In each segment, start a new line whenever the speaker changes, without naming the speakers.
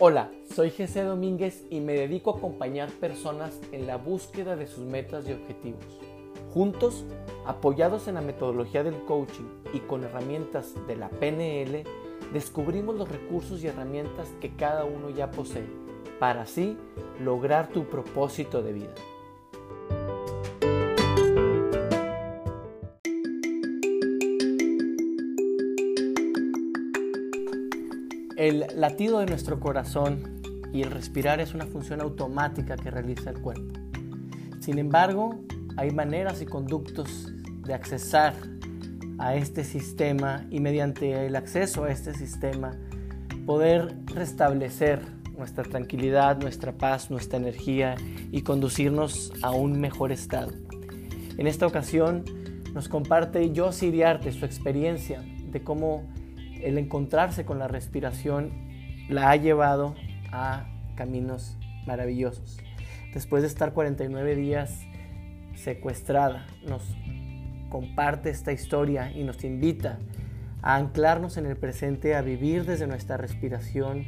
Hola, soy Jesse Domínguez y me dedico a acompañar personas en la búsqueda de sus metas y objetivos. Juntos, apoyados en la metodología del coaching y con herramientas de la PNL, descubrimos los recursos y herramientas que cada uno ya posee para así lograr tu propósito de vida. Latido de nuestro corazón y el respirar es una función automática que realiza el cuerpo. Sin embargo, hay maneras y conductos de accesar a este sistema y mediante el acceso a este sistema poder restablecer nuestra tranquilidad, nuestra paz, nuestra energía y conducirnos a un mejor estado. En esta ocasión nos comparte Josie Iriarte su experiencia de cómo el encontrarse con la respiración la ha llevado a caminos maravillosos. Después de estar 49 días secuestrada, nos comparte esta historia y nos invita a anclarnos en el presente, a vivir desde nuestra respiración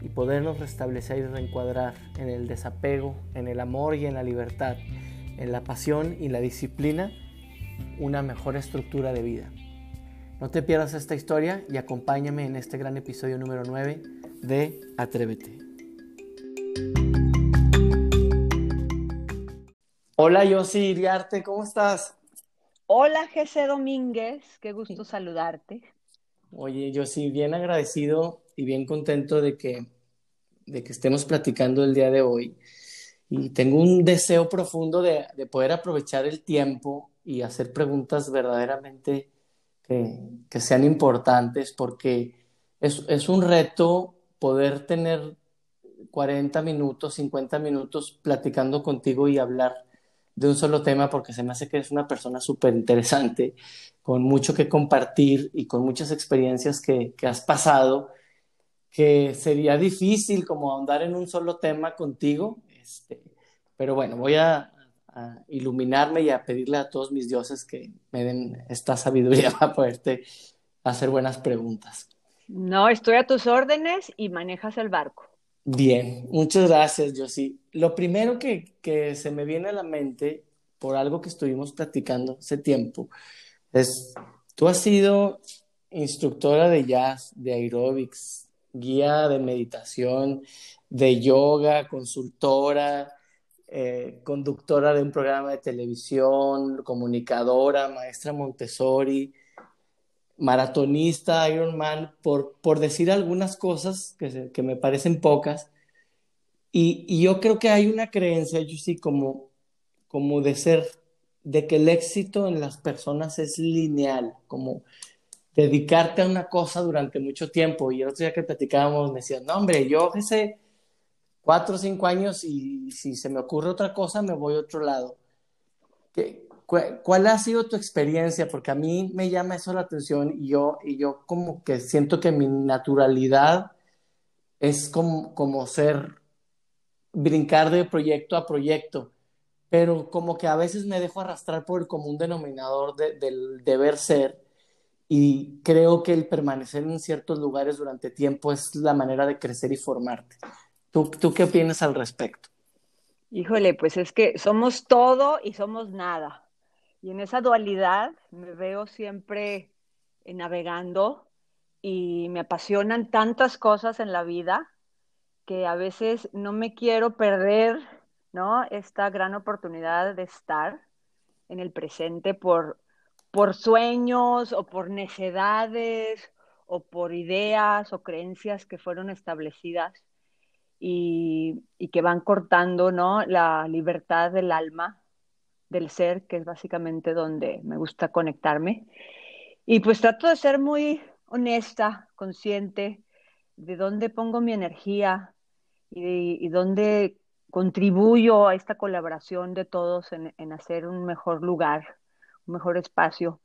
y podernos restablecer y reencuadrar en el desapego, en el amor y en la libertad, en la pasión y la disciplina, una mejor estructura de vida. No te pierdas esta historia y acompáñame en este gran episodio número 9 de Atrévete. Hola, Yossi Iriarte, ¿cómo estás?
Hola, Jesse Domínguez, qué gusto saludarte.
Oye, yo sí, bien agradecido y bien contento de que, de que estemos platicando el día de hoy. Y tengo un deseo profundo de, de poder aprovechar el tiempo y hacer preguntas verdaderamente que, sean importantes porque es, es, un reto poder tener 40 minutos, 50 minutos platicando contigo y hablar de un solo tema porque se me hace que eres una persona súper interesante, con mucho que compartir y con muchas experiencias que, que has pasado, que sería difícil como ahondar en un solo tema contigo, este, pero bueno, voy a, a iluminarme y a pedirle a todos mis dioses que me den esta sabiduría para poderte hacer buenas preguntas.
No, estoy a tus órdenes y manejas el barco.
Bien, muchas gracias, Josie. Lo primero que, se me viene a la mente por algo que estuvimos platicando hace tiempo es, tú has sido instructora de jazz, de aerobics, guía de meditación, de yoga, consultora, eh, conductora de un programa de televisión, comunicadora, maestra Montessori, maratonista, Ironman, por, por decir algunas cosas que, que me parecen pocas. Y, y, yo creo que hay una creencia, yo sí, como, como de ser, de que el éxito en las personas es lineal, como dedicarte a una cosa durante mucho tiempo. Y el otro día que platicábamos me decían, no, hombre, yo sé cuatro o cinco años y si se me ocurre otra cosa, me voy a otro lado. ¿Qué, ¿Cuál ha sido tu experiencia? Porque a mí me llama eso la atención y yo, y yo como que siento que mi naturalidad es como, como ser, brincar de proyecto a proyecto, pero como que a veces me dejo arrastrar por el común denominador del deber ser y creo que el permanecer en ciertos lugares durante tiempo es la manera de crecer y formarte. ¿Tú, ¿Tú qué opinas al respecto?
Híjole, pues es que somos todo y somos nada. Y en esa dualidad me veo siempre navegando y me apasionan tantas cosas en la vida que a veces no me quiero perder, ¿no? Esta gran oportunidad de estar en el presente por, por sueños o por necedades o por ideas o creencias que fueron establecidas y, que van cortando ¿no? la libertad del alma, del ser, que es básicamente donde me gusta conectarme. Y pues trato de ser muy honesta, consciente de dónde pongo mi energía y, dónde contribuyo a esta colaboración de todos en, hacer un mejor lugar, un mejor espacio.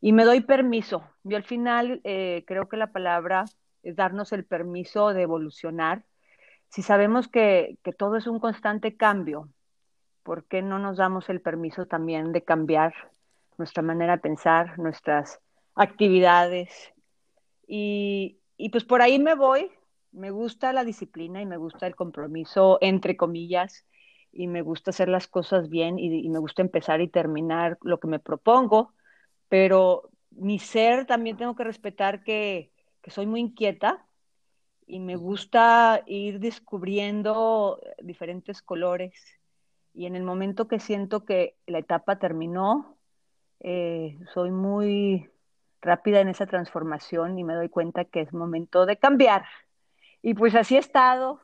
Y me doy permiso. Yo al final eh, creo que la palabra es darnos el permiso de evolucionar si sabemos que, todo es un constante cambio, ¿por qué no nos damos el permiso también de cambiar nuestra manera de pensar, nuestras actividades? Y, pues por ahí me voy. Me gusta la disciplina y me gusta el compromiso, entre comillas, y me gusta hacer las cosas bien y, me gusta empezar y terminar lo que me propongo, pero mi ser también tengo que respetar que, que soy muy inquieta y me gusta ir descubriendo diferentes colores y en el momento que siento que la etapa terminó, eh, soy muy rápida en esa transformación y me doy cuenta que es momento de cambiar. Y pues así he estado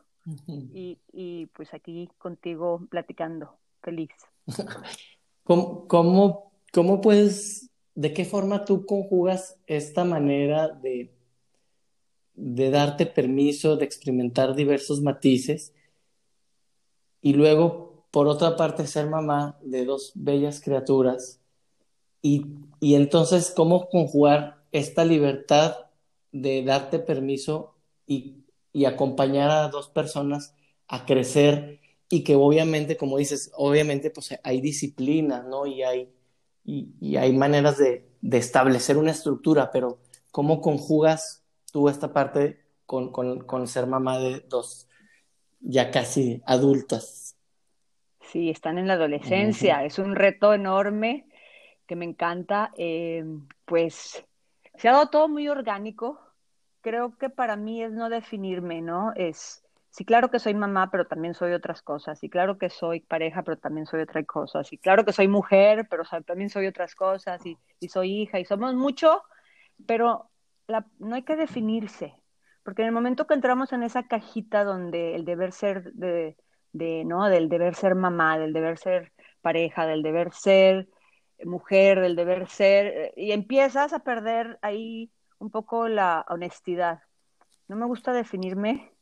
y, y pues aquí contigo platicando, feliz.
¿Cómo, cómo, cómo puedes, de qué forma tú conjugas esta manera de, de darte permiso de experimentar diversos matices y luego, por otra parte, ser mamá de dos bellas criaturas y, y entonces cómo conjugar esta libertad de darte permiso y y acompañar a dos personas a crecer y que obviamente, como dices, obviamente pues hay disciplina, ¿no? Y hay, y, hay maneras de, de, establecer una estructura, pero ¿cómo conjugas tú esta parte con, con, con ser mamá de dos ya casi adultas?
Sí, están en la adolescencia, es un reto enorme que me encanta. Eh, pues se ha dado todo muy orgánico, creo que para mí es no definirme, ¿no? Es, sí, claro que soy mamá, pero también soy otras cosas. Y claro que soy pareja, pero también soy otras cosas. Y claro que soy mujer, pero también soy otras cosas. Y, soy hija. Y somos mucho, pero no hay que definirse. Porque en el momento que entramos en esa cajita donde el deber ser de, de, ¿no? Del deber ser mamá, del deber ser pareja, del deber ser mujer, del deber ser, y empiezas a perder ahí un poco la honestidad. No me gusta definirme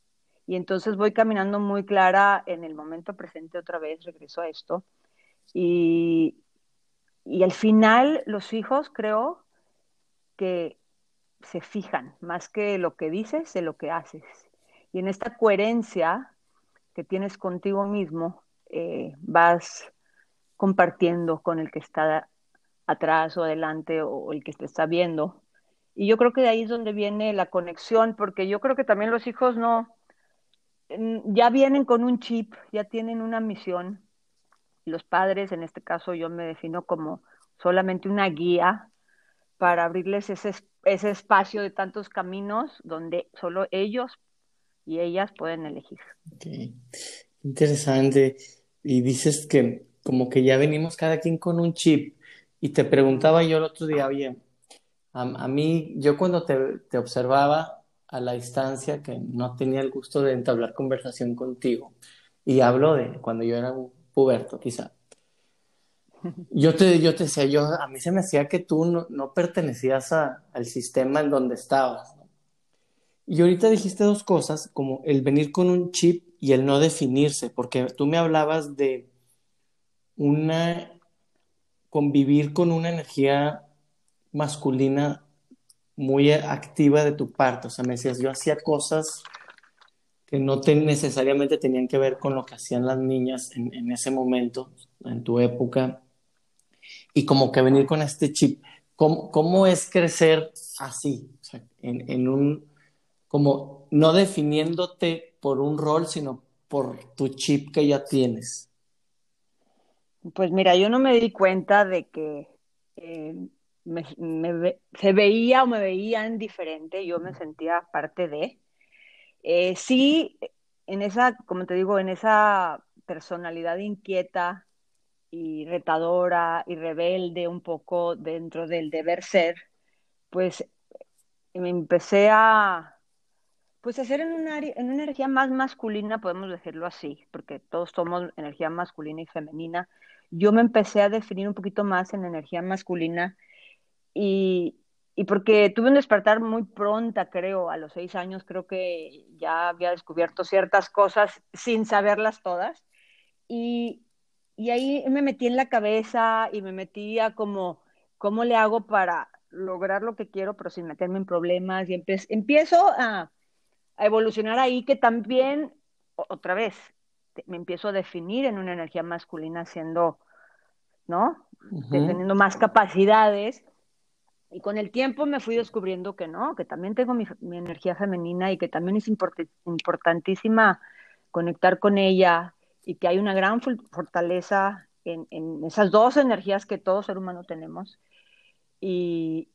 y entonces voy caminando muy clara en el momento presente otra vez, regreso a esto. Y, y al final los hijos creo que se fijan más que lo que dices de lo que haces. Y en esta coherencia que tienes contigo mismo, eh, vas compartiendo con el que está atrás o adelante o el que te está viendo y yo creo que de ahí es donde viene la conexión, porque yo creo que también los hijos no, ya vienen con un chip, ya tienen una misión. Los padres, en este caso yo me defino como solamente una guía para abrirles ese, ese espacio de tantos caminos donde solo ellos y ellas pueden elegir.
Interesante. Y dices que como que ya venimos cada quien con un chip. Y te preguntaba yo el otro día, oye, a, mí, yo cuando te, observaba a la distancia, que no tenía el gusto de entablar conversación contigo, y hablo de cuando yo era un puberto, quizá. Yo te, yo te decía, yo, a mí se me hacía que tú no, pertenecías al sistema en donde estabas. Y ahorita dijiste dos cosas, como el venir con un chip y el no definirse, porque tú me hablabas de una convivir con una energía masculina muy activa de tu parte. O sea, me decías, yo hacía cosas que no necesariamente tenían que ver con lo que hacían las niñas en, ese momento, en tu época. Y como que venir con este chip. ¿Cómo, cómo es crecer así? En, en un, como no definiéndote por un rol, sino por tu chip que ya tienes.
Pues mira, yo no me di cuenta de que eh, se veía o me veían diferente, yo me sentía parte de. Eh, sí, en esa, como te digo, en esa personalidad inquieta y retadora y rebelde un poco dentro del deber ser, pues me empecé a pues hacer en una, en energía más masculina, podemos decirlo así, porque todos somos energía masculina y femenina. Yo me empecé a definir un poquito más en energía masculina y, porque tuve un despertar muy pronta, creo, a los seis años, creo que ya había descubierto ciertas cosas sin saberlas todas. Y, ahí me metí en la cabeza y me metía como, ¿cómo le hago para lograr lo que quiero, pero sin meterme en problemas? Y empiezo a, evolucionar ahí, que también, otra vez, me empiezo a definir en una energía masculina siendo, ¿no? Teniendo más capacidades Y con el tiempo me fui descubriendo que no, que también tengo mi, energía femenina y que también es importantísima conectar con ella y que hay una gran fortaleza en, en, esas dos energías que todo ser humano tenemos. Y,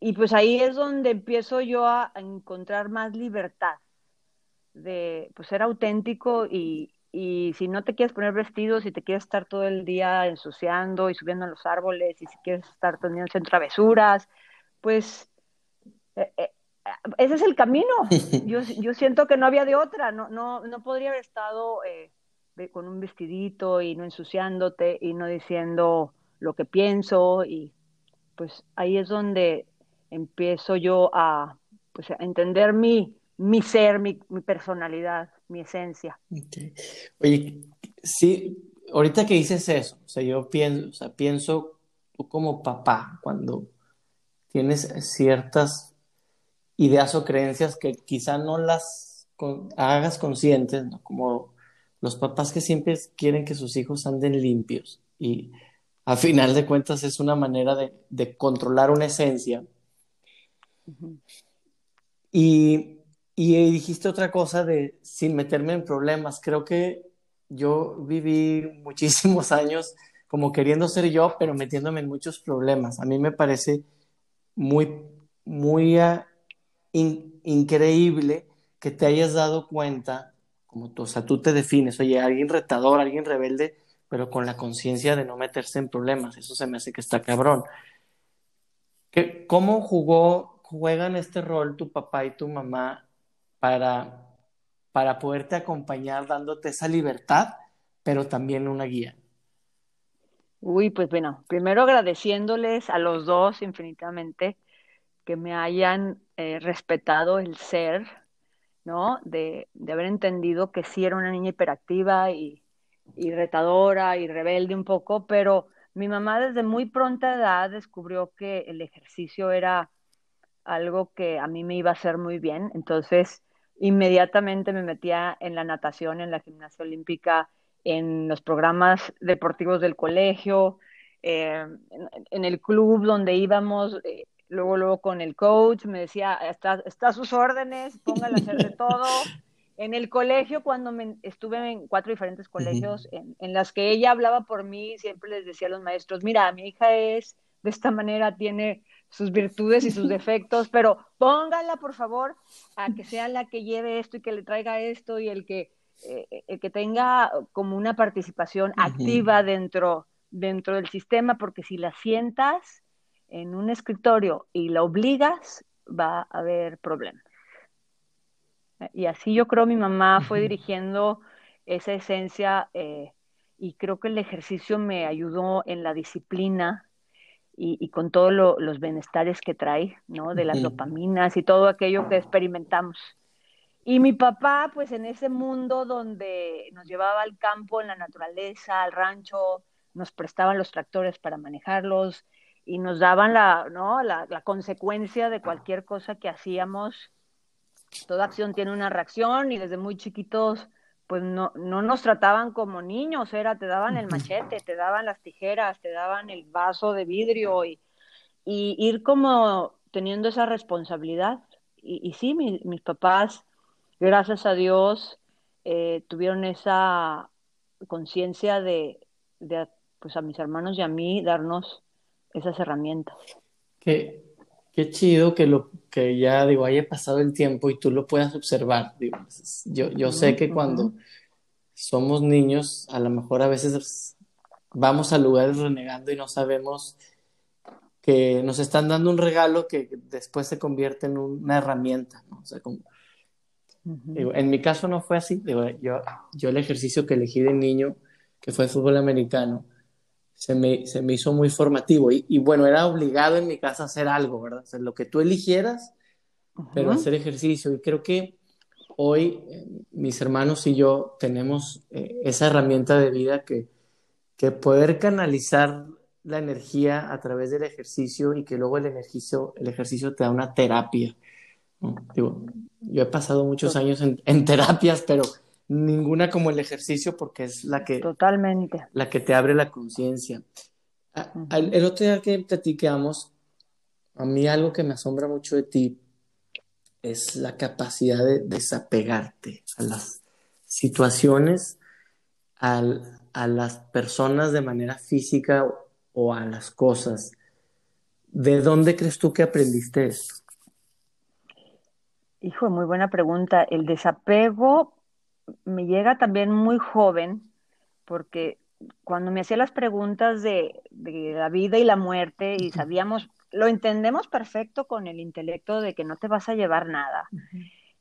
y pues ahí es donde empiezo yo a, encontrar más libertad de pues, ser auténtico y, y si no te quieres poner vestidos, si te quieres estar todo el día ensuciando y subiendo a los árboles, y si quieres estar teniendo en travesuras, pues eh, eh, ese es el camino. Yo, yo, siento que no había de otra, no, no, no podría haber estado eh, con un vestidito y no ensuciándote y no diciendo lo que pienso y pues ahí es donde empiezo yo a, pues, a entender mi, mi ser, mi, personalidad mi esencia.
Oye, sí, ahorita que dices eso, o sea, yo pienso, pienso tú como papá, cuando tienes ciertas ideas o creencias que quizá no las hagas conscientes, como los papás que siempre quieren que sus hijos anden limpios y a final de cuentas es una manera de, controlar una esencia. Y y dijiste otra cosa de sin meterme en problemas. Creo que yo viví muchísimos años como queriendo ser yo, pero metiéndome en muchos problemas. A mí me parece muy, muy ah, increíble que te hayas dado cuenta, como tú, o sea, tú te defines, oye, alguien retador, alguien rebelde, pero con la conciencia de no meterse en problemas. Eso se me hace que está cabrón. ¿Qué, ¿Cómo jugó, juegan este rol tu papá y tu mamá para, para poderte acompañar dándote esa libertad, pero también una guía?
Uy, pues bueno, primero agradeciéndoles a los dos infinitamente que me hayan eh, respetado el ser, ¿no? De, de, haber entendido que sí era una niña hiperactiva y, y retadora y rebelde un poco, pero mi mamá desde muy pronta edad descubrió que el ejercicio era algo que a mí me iba a hacer muy bien, entonces inmediatamente me metía en la natación, en la gimnasia olímpica, en los programas deportivos del colegio, eh, en, el club donde íbamos, eh, luego, luego con el coach, me decía, está, está a sus órdenes, póngale a hacer de todo. En el colegio, cuando me, estuve en cuatro diferentes colegios, en, en las que ella hablaba por mí, siempre les decía a los maestros, mira, mi hija es de esta manera, tiene sus virtudes y sus defectos, pero póngala, por favor, a que sea la que lleve esto y que le traiga esto y el que, eh, el que tenga como una participación activa dentro, dentro del sistema, porque si la sientas en un escritorio y la obligas, va a haber problemas. Y así yo creo mi mamá fue dirigiendo esa esencia eh, y creo que el ejercicio me ayudó en la disciplina y, con todos los bienestares que trae, ¿no? De las dopaminas y todo aquello que experimentamos. Y mi papá, pues en ese mundo donde nos llevaba al campo, en la naturaleza, al rancho, nos prestaban los tractores para manejarlos y nos daban la, ¿no? la, la consecuencia de cualquier cosa que hacíamos. Toda acción tiene una reacción y desde muy chiquitos pues no, no nos trataban como niños, era, te daban el machete, te daban las tijeras, te daban el vaso de vidrio y, y ir como teniendo esa responsabilidad. Y, y sí, mis papás, gracias a Dios, eh, tuvieron esa conciencia de, de, pues a mis hermanos y a mí, darnos esas herramientas.
Qué, qué chido que lo que ya digo haya pasado el tiempo y tú lo puedas observar. Digo, yo, yo sé que cuando somos niños, a lo mejor a veces vamos a lugares renegando y no sabemos que nos están dando un regalo que después se convierte en una herramienta, ¿no? O sea, como, digo, en mi caso no fue así, digo, yo, yo el ejercicio que elegí de niño, que fue el fútbol americano, se me, se me hizo muy formativo. Y, bueno, era obligado en mi casa a hacer algo, ¿verdad? O sea, lo que tú eligieras, pero hacer ejercicio. Y creo que hoy eh, mis hermanos y yo tenemos eh, esa herramienta de vida que, que poder canalizar la energía a través del ejercicio y que luego el ejercicio, el ejercicio te da una terapia. Digo, yo he pasado muchos años en, en terapias, pero ninguna como el ejercicio porque es la que
totalmente
la que te abre la conciencia el otro día que platicamos a mí algo que me asombra mucho de ti es la capacidad de desapegarte a las situaciones, a las personas de manera física o a las cosas. ¿De dónde crees tú que aprendiste esto?
Hijo, muy buena pregunta. El desapego me llega también muy joven, porque cuando me hacía las preguntas de, la vida y la muerte y sabíamos, lo entendemos perfecto con el intelecto de que no te vas a llevar nada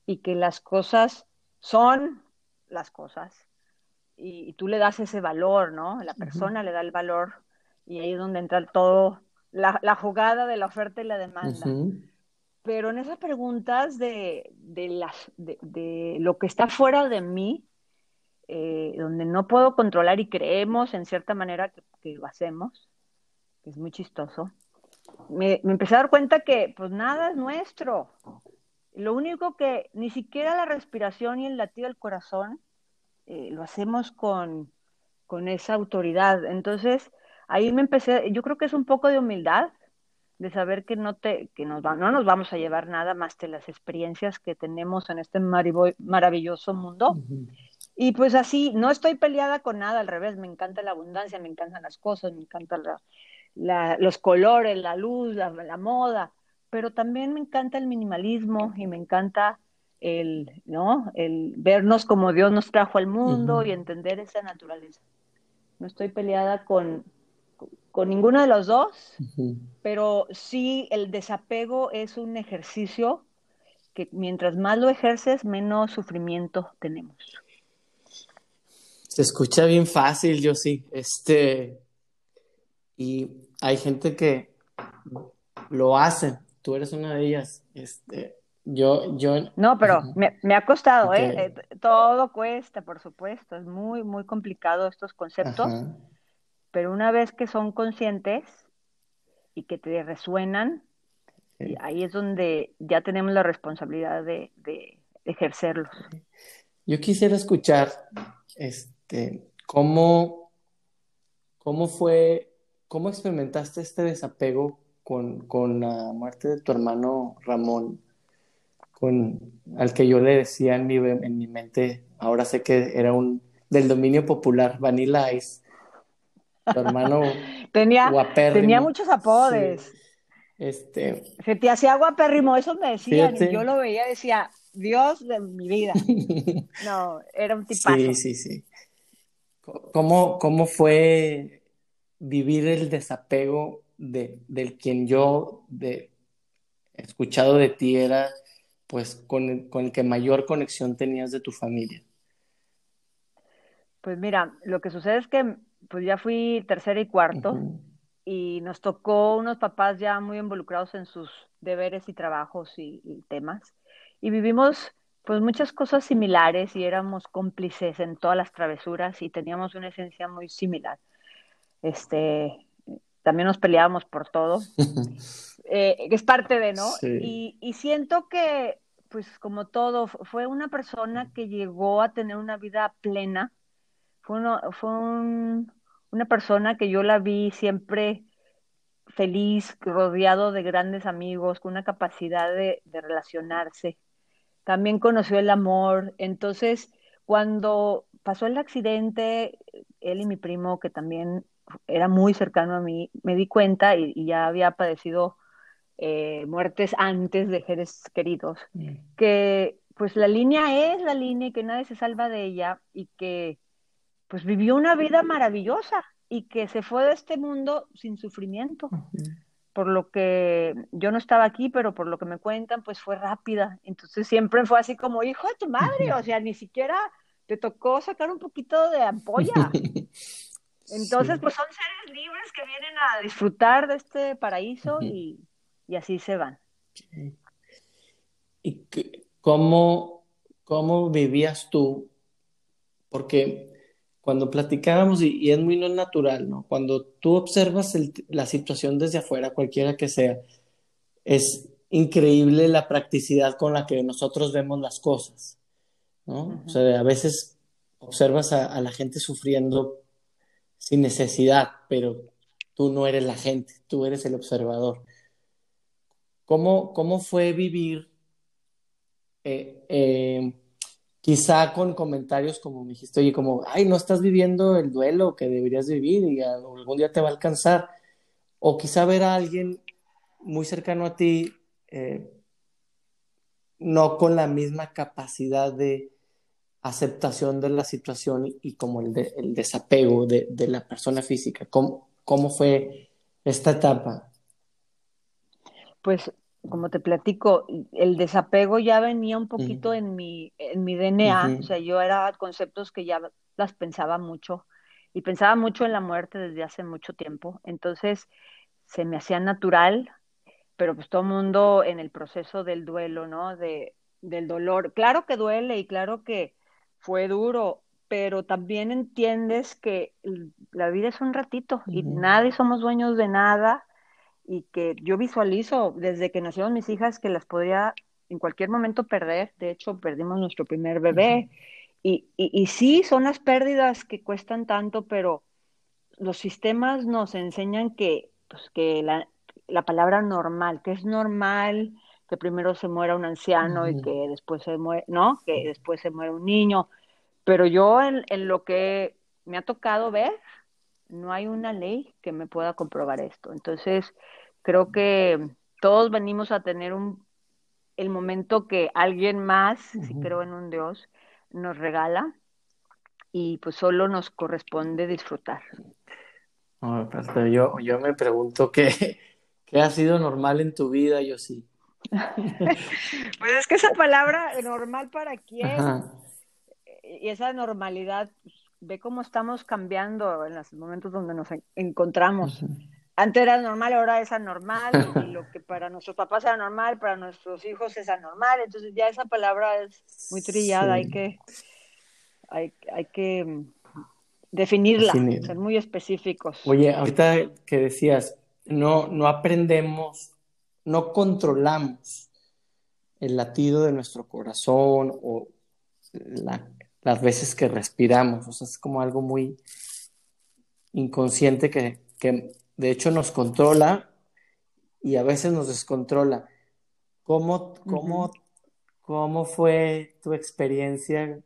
y que las cosas son las cosas y, tú le das ese valor, ¿no? La persona le da el valor y ahí es donde entra todo la, jugada de la oferta y la demanda. Pero en esas preguntas de, de, las, de, lo que está fuera de mí, eh, donde no puedo controlar y creemos en cierta manera que, lo hacemos, que es muy chistoso, me, empecé a dar cuenta que pues nada es nuestro. Lo único que ni siquiera la respiración y el latido del corazón eh, lo hacemos con, con esa autoridad. Entonces, ahí me empecé, yo creo que es un poco de humildad, de saber que no te que nos no nos vamos a llevar nada más que las experiencias que tenemos en este maravilloso mundo. Y pues así, no estoy peleada con nada, al revés, me encanta la abundancia, me encantan las cosas, me encantan los colores, la luz, la, moda, pero también me encanta el minimalismo y me encanta el, ¿no? el vernos como Dios nos trajo al mundo y entender esa naturaleza. No estoy peleada con, con ninguno de los dos, pero sí el desapego es un ejercicio que mientras más lo ejerces, menos sufrimiento tenemos.
Se escucha bien fácil, yo sí. Este, y hay gente que lo hace. Tú eres una de ellas. Este, yo, yo.
No, pero me, ha costado, ¿eh? ¿eh? Todo cuesta, por supuesto. Es muy, muy complicado estos conceptos pero una vez que son conscientes y que te resuenan, ahí es donde ya tenemos la responsabilidad de, ejercerlos.
Yo quisiera escuchar este, cómo, cómo fue, cómo experimentaste este desapego con, con, la muerte de tu hermano Ramón, con, al que yo le decía en mi, en mi mente, ahora sé que era un del dominio popular, Vanilla Ice, tu hermano
tenía, tenía muchos apodes.
Este...
Se te hacía guapérrimo, eso me decían, y yo lo veía decía, Dios de mi vida. no, era un tipazo.
Sí, sí, sí. ¿Cómo, cómo fue vivir el desapego de, del quien yo de, escuchado de ti era pues con con el que mayor conexión tenías de tu familia?
Pues mira, lo que sucede es que pues ya fui tercera y cuarto y nos tocó unos papás ya muy involucrados en sus deberes y trabajos y, temas. Y vivimos pues muchas cosas similares y éramos cómplices en todas las travesuras y teníamos una esencia muy similar. Este, también nos peleábamos por todo, eh, que es parte de, ¿no? Y, y siento que, pues como todo, fue una persona que llegó a tener una vida plena, fue, fue una persona que yo la vi siempre feliz, rodeado de grandes amigos, con una capacidad de, relacionarse. También conoció el amor. Entonces, cuando pasó el accidente, él y mi primo, que también era muy cercano a mí, me di cuenta y, ya había padecido eh, muertes antes de seres queridos, mm. que pues la línea es la línea y que nadie se salva de ella y que pues vivió una vida maravillosa y que se fue de este mundo sin sufrimiento. Por lo que yo no estaba aquí, pero por lo que me cuentan, pues fue rápida. Entonces siempre fue así como, hijo de tu madre, o sea, ni siquiera te tocó sacar un poquito de ampolla. Entonces, pues son seres libres que vienen a disfrutar de este paraíso y, y, así se van.
¿Y cómo, cómo vivías tú? Porque cuando platicábamos, y, es muy no natural, ¿no? Cuando tú observas la situación desde afuera, cualquiera que sea, es increíble la practicidad con la que nosotros vemos las cosas, ¿no? O sea, a veces observas a, la gente sufriendo sin necesidad, pero tú no eres la gente, tú eres el observador. ¿cómo, cómo fue vivir? Eh, eh, quizá con comentarios como me dijiste, oye, como, ay, no estás viviendo el duelo que deberías vivir y algún día te va a alcanzar. O quizá ver a alguien muy cercano a ti, eh, no con la misma capacidad de aceptación de la situación y, como el, el desapego de, de, la persona física. ¿Cómo, ¿Cómo fue esta etapa?
Pues como te platico, el desapego ya venía un poquito en, mi, en mi DNA, o sea, yo era conceptos que ya las pensaba mucho y pensaba mucho en la muerte desde hace mucho tiempo, entonces se me hacía natural, pero pues todo el mundo en el proceso del duelo, ¿no? De, del dolor, claro que duele y claro que fue duro, pero también entiendes que la vida es un ratito y nadie somos dueños de nada y que yo visualizo desde que nacieron mis hijas que las podría en cualquier momento perder. De hecho, perdimos nuestro primer bebé. y, y, y, sí, son las pérdidas que cuestan tanto, pero los sistemas nos enseñan que, pues, que la, la palabra normal, que es normal que primero se muera un anciano y que después se muere, ¿no? Que después se muere un niño. Pero yo en, en lo que me ha tocado ver, no hay una ley que me pueda comprobar esto. Entonces, creo que todos venimos a tener un, el momento que alguien más, si creo en un Dios, nos regala y pues solo nos corresponde disfrutar.
yo, yo me pregunto qué, qué ha sido normal en tu vida, yo sí.
pues es que esa palabra normal para quién y esa normalidad ve cómo estamos cambiando en los momentos donde nos encontramos. Antes era normal, ahora es anormal, y lo que para nuestros papás era normal, para nuestros hijos es anormal, entonces ya esa palabra es muy trillada, hay que hay, hay que mm, definirla, ser muy específicos.
Oye, ahorita que decías, no, no aprendemos, no controlamos el latido de nuestro corazón o la las veces que respiramos. O sea, es como algo muy inconsciente que, de hecho nos controla y a veces nos descontrola. ¿Cómo, cómo, cómo fue tu experiencia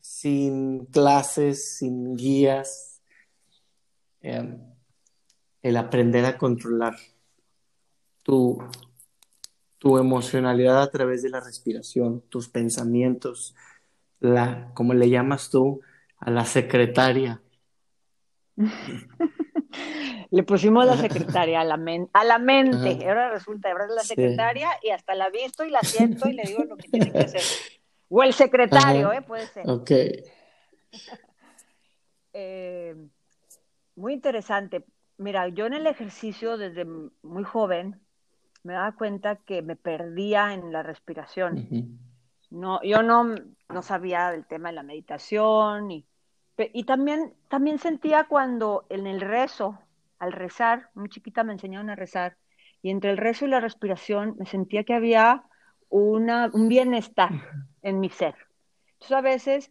sin clases, sin guías? Em, el aprender a controlar tu, tu emocionalidad a través de la respiración, tus pensamientos, la, ¿cómo le llamas tú? A la secretaria.
le pusimos la secretaria a la, a la mente. Ahora resulta, ahora es la secretaria y hasta la visto y la siento y le digo lo que tiene que hacer. O el secretario, ¿eh? Puede ser.
Ok.
Eh, muy interesante. Mira, yo en el ejercicio desde muy joven me daba cuenta que me perdía en la respiración. No, yo no, no sabía del tema de la meditación y, y también, también sentía cuando en el rezo, al rezar, muy chiquita me enseñaron a rezar, y entre el rezo y la respiración me sentía que había una, un bienestar en mi ser. Entonces a veces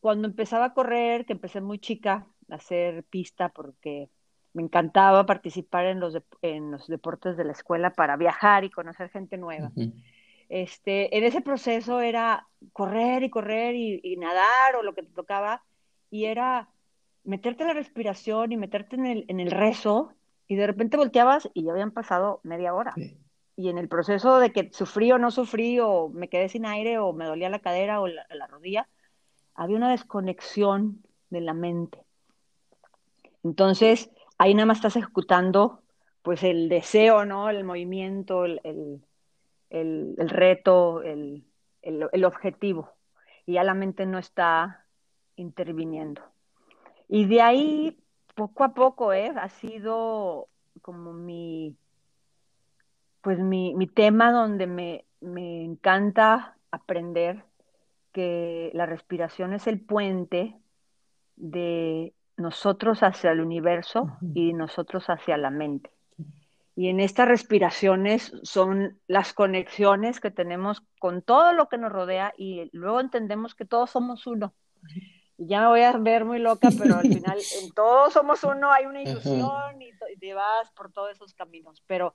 cuando empezaba a correr, que empecé muy chica a hacer pista porque me encantaba participar en los, en los deportes de la escuela para viajar y conocer gente nueva. Este, en ese proceso era correr y correr y, nadar o lo que te tocaba, y era meterte en la respiración y meterte en el, en el rezo, y de repente volteabas y ya habían pasado media hora. Y en el proceso de que sufrí o no sufrí, o me quedé sin aire, o me dolía la cadera o la, la rodilla, había una desconexión de la mente. Entonces, ahí nada más estás ejecutando pues el deseo, ¿no? El movimiento, el, el, reto, el, objetivo, y ya la mente no está interviniendo. Y de ahí, poco a poco, ¿eh? ha sido como mi, pues mi, tema donde me, me encanta aprender que la respiración es el puente de nosotros hacia el universo y nosotros hacia la mente. Y en estas respiraciones son las conexiones que tenemos con todo lo que nos rodea y luego entendemos que todos somos uno. Y ya me voy a ver muy loca, pero al final en todos somos uno, hay una ilusión y, te vas por todos esos caminos. Pero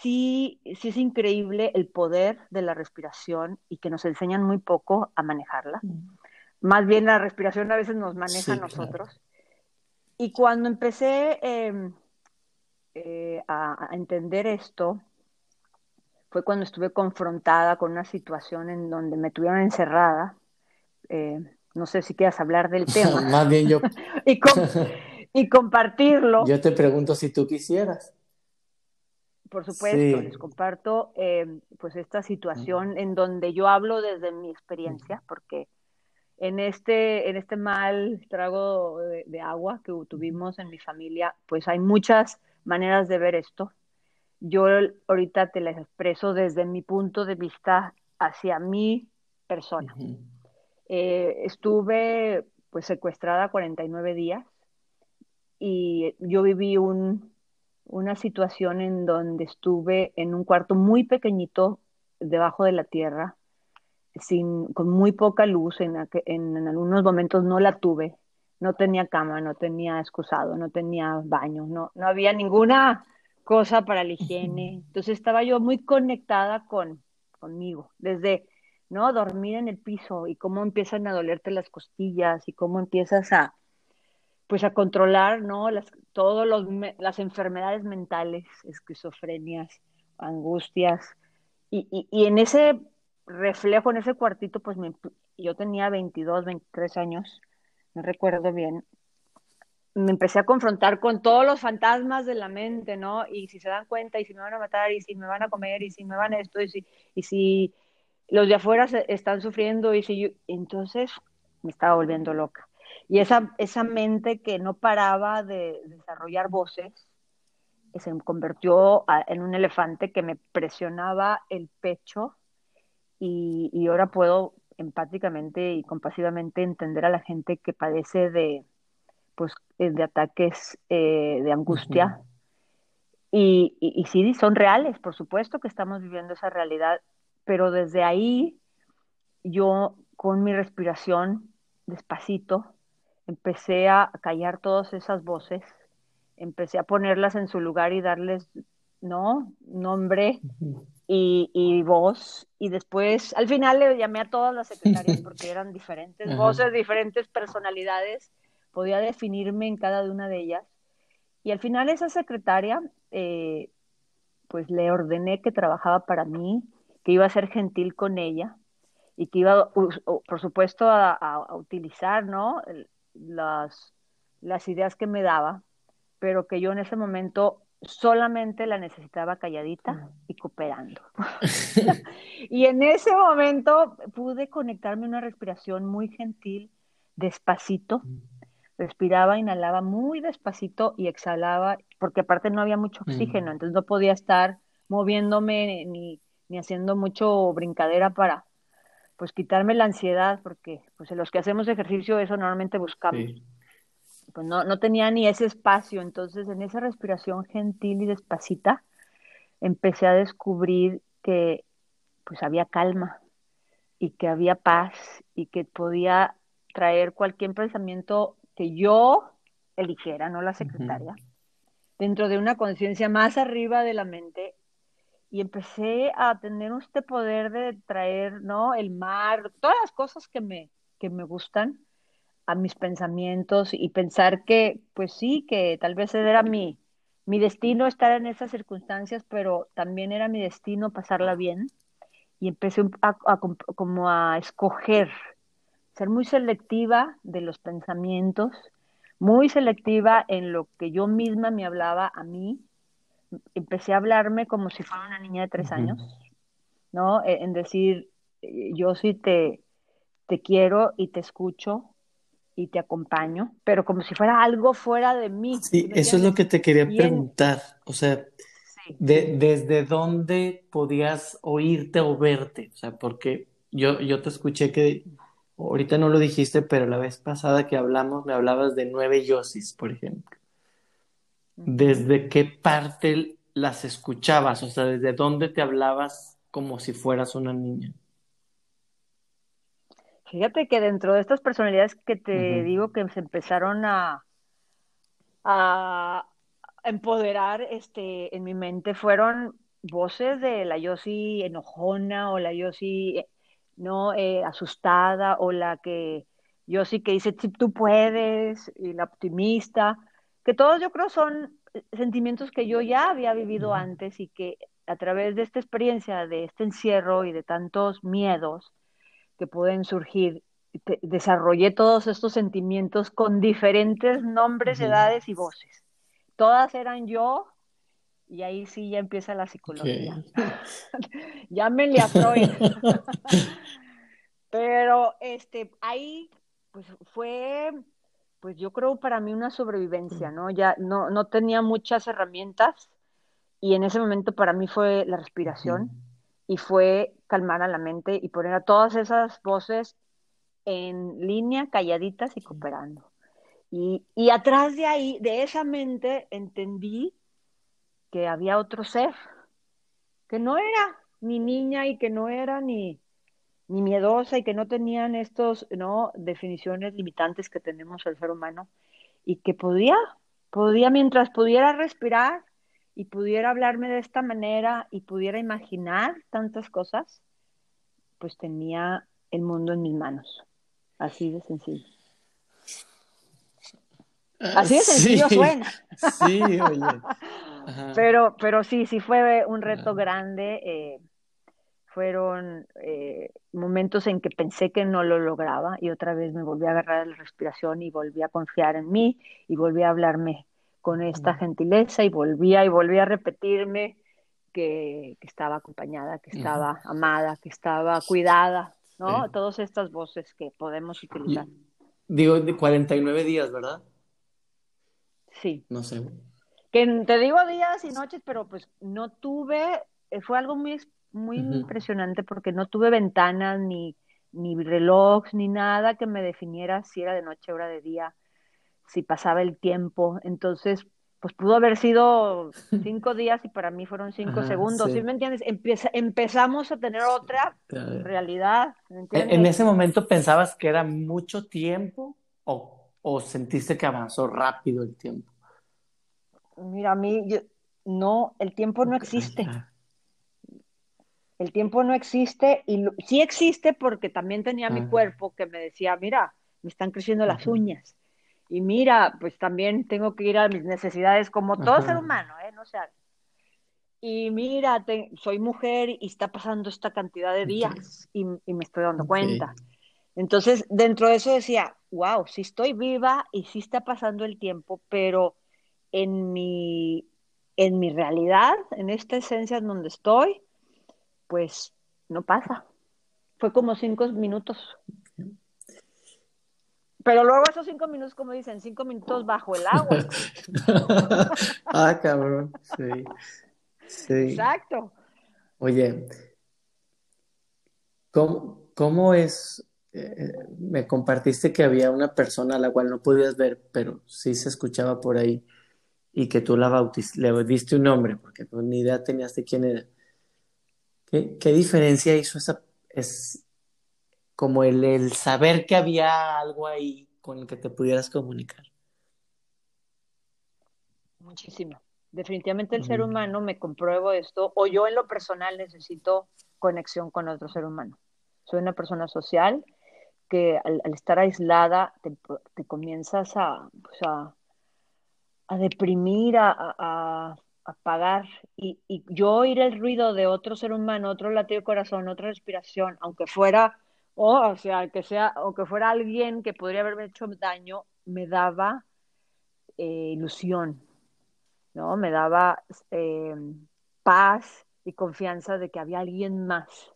sí, sí es increíble el poder de la respiración y que nos enseñan muy poco a manejarla. Más bien la respiración a veces nos maneja a nosotros. Y cuando empecé em, eh, a, entender esto, fue cuando estuve confrontada con una situación en donde me tuvieron encerrada. Eh, no sé si quieras hablar del tema.
Más bien yo.
y, y compartirlo.
Yo te pregunto si tú quisieras.
Por supuesto, les comparto eh, pues esta situación en donde yo hablo desde mi experiencia, porque en este, en este mal trago de, agua que tuvimos en mi familia, pues hay muchas maneras de ver esto. Yo ahorita te las expreso desde mi punto de vista hacia mi persona. Eh, estuve pues secuestrada 49 días y yo viví un, una situación en donde estuve en un cuarto muy pequeñito debajo de la tierra, sin, con muy poca luz, en, en, algunos momentos no la tuve, no tenía cama, no tenía excusado, no tenía baño, no, no había ninguna cosa para la higiene. Entonces estaba yo muy conectada con, conmigo, desde no dormir en el piso y cómo empiezan a dolerte las costillas y cómo empiezas a, pues a controlar, ¿no? Las, todas las enfermedades mentales, esquizofrenias, angustias. Y, en ese reflejo, en ese cuartito, pues yo tenía 22, 23 años, recuerdo bien. Me empecé a confrontar con todos los fantasmas de la mente, ¿no? Y si se dan cuenta, y si me van a matar, y si me van a comer, y si me van a esto, y si, y si los de afuera están sufriendo, y si yo... Entonces me estaba volviendo loca. Y esa, esa mente que no paraba de desarrollar voces, se convirtió en un elefante que me presionaba el pecho y, ahora puedo empáticamente y compasivamente entender a la gente que padece de, pues, de ataques eh, de angustia. y, y, y, sí, son reales, por supuesto que estamos viviendo esa realidad, pero desde ahí yo con mi respiración despacito, empecé a callar todas esas voces, empecé a ponerlas en su lugar y darles, ¿no? Nombre y, voz. Y después, al final le llamé a todas las secretarias porque eran diferentes voces, diferentes personalidades. Podía definirme en cada una de ellas. Y al final esa secretaria, eh, pues le ordené que trabajaba para mí, que iba a ser gentil con ella y que iba, por supuesto, a, a utilizar, ¿no? las, las ideas que me daba, pero que yo en ese momento solamente la necesitaba calladita y cooperando. y en ese momento pude conectarme a una respiración muy gentil, despacito. Respiraba, inhalaba muy despacito y exhalaba, porque aparte no había mucho oxígeno, entonces no podía estar moviéndome ni, ni haciendo mucho brincadera para, pues quitarme la ansiedad, porque pues en los que hacemos ejercicio eso normalmente buscamos. Pues no, no tenía ni ese espacio, entonces en esa respiración gentil y despacita empecé a descubrir que pues había calma y que había paz y que podía traer cualquier pensamiento que yo eligiera, no la secretaria, dentro de una conciencia más arriba de la mente. Y empecé a tener este poder de traer, ¿no? El mar, todas las cosas que me, que me gustan a mis pensamientos y pensar que, pues sí, que tal vez era mi, mi destino estar en esas circunstancias, pero también era mi destino pasarla bien. Y empecé a, como a escoger, ser muy selectiva de los pensamientos, muy selectiva en lo que yo misma me hablaba a mí empecé a hablarme como si fuera una niña de tres años, ¿no? E, en decir, eh, yo sí te, te quiero y te escucho y te acompaño, pero como si fuera algo fuera de mí.
Sí, eso es lo que te quería preguntar. O sea, ¿desde dónde podías oírte o verte? O sea, porque yo, yo te escuché que ahorita no lo dijiste, pero la vez pasada que hablamos me hablabas de nueve yosis, por ejemplo. ¿desde qué parte las escuchabas? O sea, ¿desde dónde te hablabas como si fueras una niña?
Fíjate que dentro de estas personalidades que te digo que se empezaron a, a empoderar este, en mi mente fueron voces de la Yossi enojona o la Yossi no eh, asustada o la que Yossi que dice tú puedes y la optimista, que todos yo creo son sentimientos que yo ya había vivido antes y que a través de esta experiencia, de este encierro y de tantos miedos que pueden surgir, desarrollé todos estos sentimientos con diferentes nombres, edades y voces. Todas eran yo y ahí sí ya empieza la psicología. Llámenle a Freud. Pero este, ahí pues fue, pues yo creo para mí una sobrevivencia, ¿no? Ya no, no tenía muchas herramientas y en ese momento para mí fue la respiración y fue calmar a la mente y poner a todas esas voces en línea, calladitas y cooperando. Y, y atrás de ahí, de esa mente, entendí que había otro ser, que no era ni niña y que no era ni, ni miedosa y que no tenían estos ¿no? definiciones limitantes que tenemos el ser humano y que podía, podía mientras pudiera respirar y pudiera hablarme de esta manera y pudiera imaginar tantas cosas, pues tenía el mundo en mis manos. Así de sencillo. Así de sencillo suena. Sí, oye. Pero, pero sí, sí fue un reto grande. Eh, fueron eh, momentos en que pensé que no lo lograba y otra vez me volví a agarrar la respiración y volví a confiar en mí y volví a hablarme con esta gentileza y volvía y volvía a repetirme que, estaba acompañada, que estaba amada, que estaba cuidada, ¿no? Todas estas voces que podemos utilizar.
Digo, de 49 días, ¿verdad?
Sí.
No sé.
Que te digo días y noches, pero pues no tuve, eh, fue algo muy, muy impresionante porque no tuve ventanas ni, ni reloj ni nada que me definiera si era de noche o era de día, si pasaba el tiempo. Entonces, pues pudo haber sido cinco días y para mí fueron cinco segundos. Sí. me entiendes? empezamos a tener otra realidad.
¿En ese momento pensabas que era mucho tiempo o, o sentiste que avanzó rápido el tiempo?
Mira, a mí no, el tiempo no existe. El tiempo no existe y sí existe porque también tenía mi cuerpo que me decía, mira, me están creciendo las uñas. Y mira, pues también tengo que ir a mis necesidades como todo ser humano, ¿eh? No sé. Y mira, soy mujer y está pasando esta cantidad de días y, me estoy dando cuenta. Entonces, dentro de eso decía, wow, sí estoy viva y sí está pasando el tiempo, pero en mi, en mi realidad, en esta esencia en donde estoy, pues no pasa. Fue como cinco minutos. Pero luego esos cinco minutos, como dicen, cinco minutos bajo el agua.
ah, cabrón, sí. sí.
Exacto.
Oye, ¿cómo, cómo es? Eh, me compartiste que había una persona a la cual no podías ver, pero sí se escuchaba por ahí y que tú la bautizaste, le diste un nombre, porque pues, ni idea tenías de quién era. ¿Qué, qué diferencia hizo esa, es como el, el, saber que había algo ahí con el que te pudieras comunicar?
Muchísimo. Definitivamente el ser humano, me compruebo esto, o yo en lo personal necesito conexión con otro ser humano. Soy una persona social que al, estar aislada te, te comienzas a, pues a a deprimir, a, a, apagar y, y, yo oír el ruido de otro ser humano, otro latido de corazón, otra respiración, aunque fuera, o sea, que sea, o que fuera alguien que podría haberme hecho daño, me daba eh, ilusión, ¿no? Me daba eh, paz y confianza de que había alguien más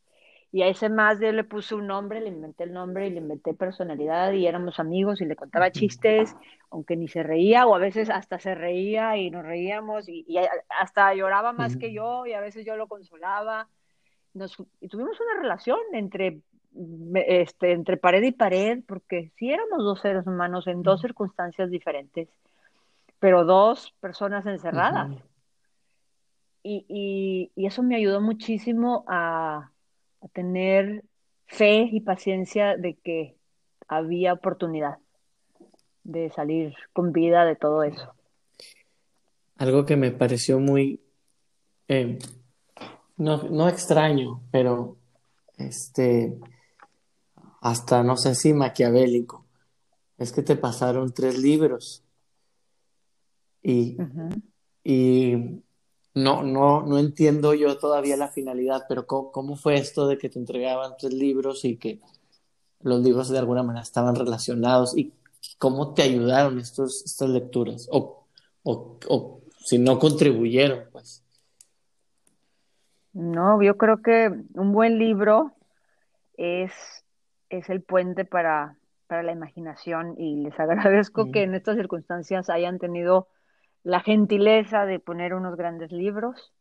y a ese más yo le puse un nombre, le inventé el nombre y le inventé personalidad y éramos amigos y le contaba chistes, aunque ni se reía o a veces hasta se reía y nos reíamos y, hasta lloraba más que yo y a veces yo lo consolaba. Nos, y tuvimos una relación entre, este, entre pared y pared porque sí éramos dos seres humanos en dos circunstancias diferentes, pero dos personas encerradas. y, y eso me ayudó muchísimo a a tener fe y paciencia de que había oportunidad de salir con vida de todo eso.
Algo que me pareció muy, eh, no, no extraño, pero este, hasta no sé si maquiavélico. Es que te pasaron tres libros y, y no, no, no entiendo yo todavía la finalidad, pero ¿cómo, fue esto de que te entregaban tres libros y que los libros de alguna manera estaban relacionados y cómo te ayudaron estos, estas lecturas o, o, o si no contribuyeron, pues.
No, yo creo que un buen libro es, es el puente para, para la imaginación y les agradezco que en estas circunstancias hayan tenido la gentileza de poner unos grandes libros.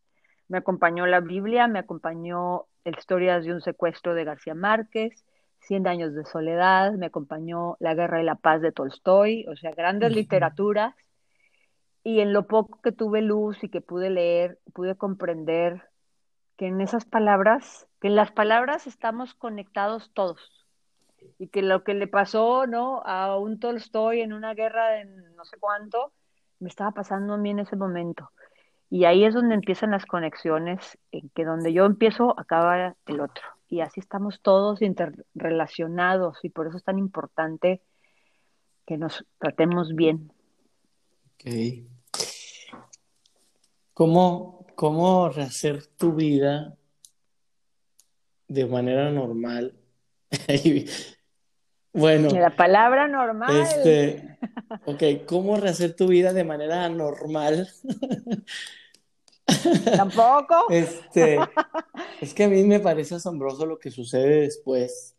Me acompañó la Biblia, me acompañó Historias de un secuestro de García Márquez, Cien años de soledad, me acompañó La guerra y la paz de Tolstoy, o sea, grandes literaturas. Y en lo poco que tuve luz y que pude leer, pude comprender que en esas palabras, que en las palabras estamos conectados todos. Y que lo que le pasó, ¿no? A un Tolstoy en una guerra de no sé cuánto, me estaba pasando a mí en ese momento. Y ahí es donde empiezan las conexiones, en que donde yo empiezo, acaba el otro. Y así estamos todos interrelacionados y por eso es tan importante que nos tratemos bien.
Ok. ¿Cómo, cómo rehacer tu vida de manera normal?
bueno. La palabra normal.
Este, Ok, ¿cómo rehacer tu vida de manera normal?
Tampoco.
Este, es que a mí me parece asombroso lo que sucede después.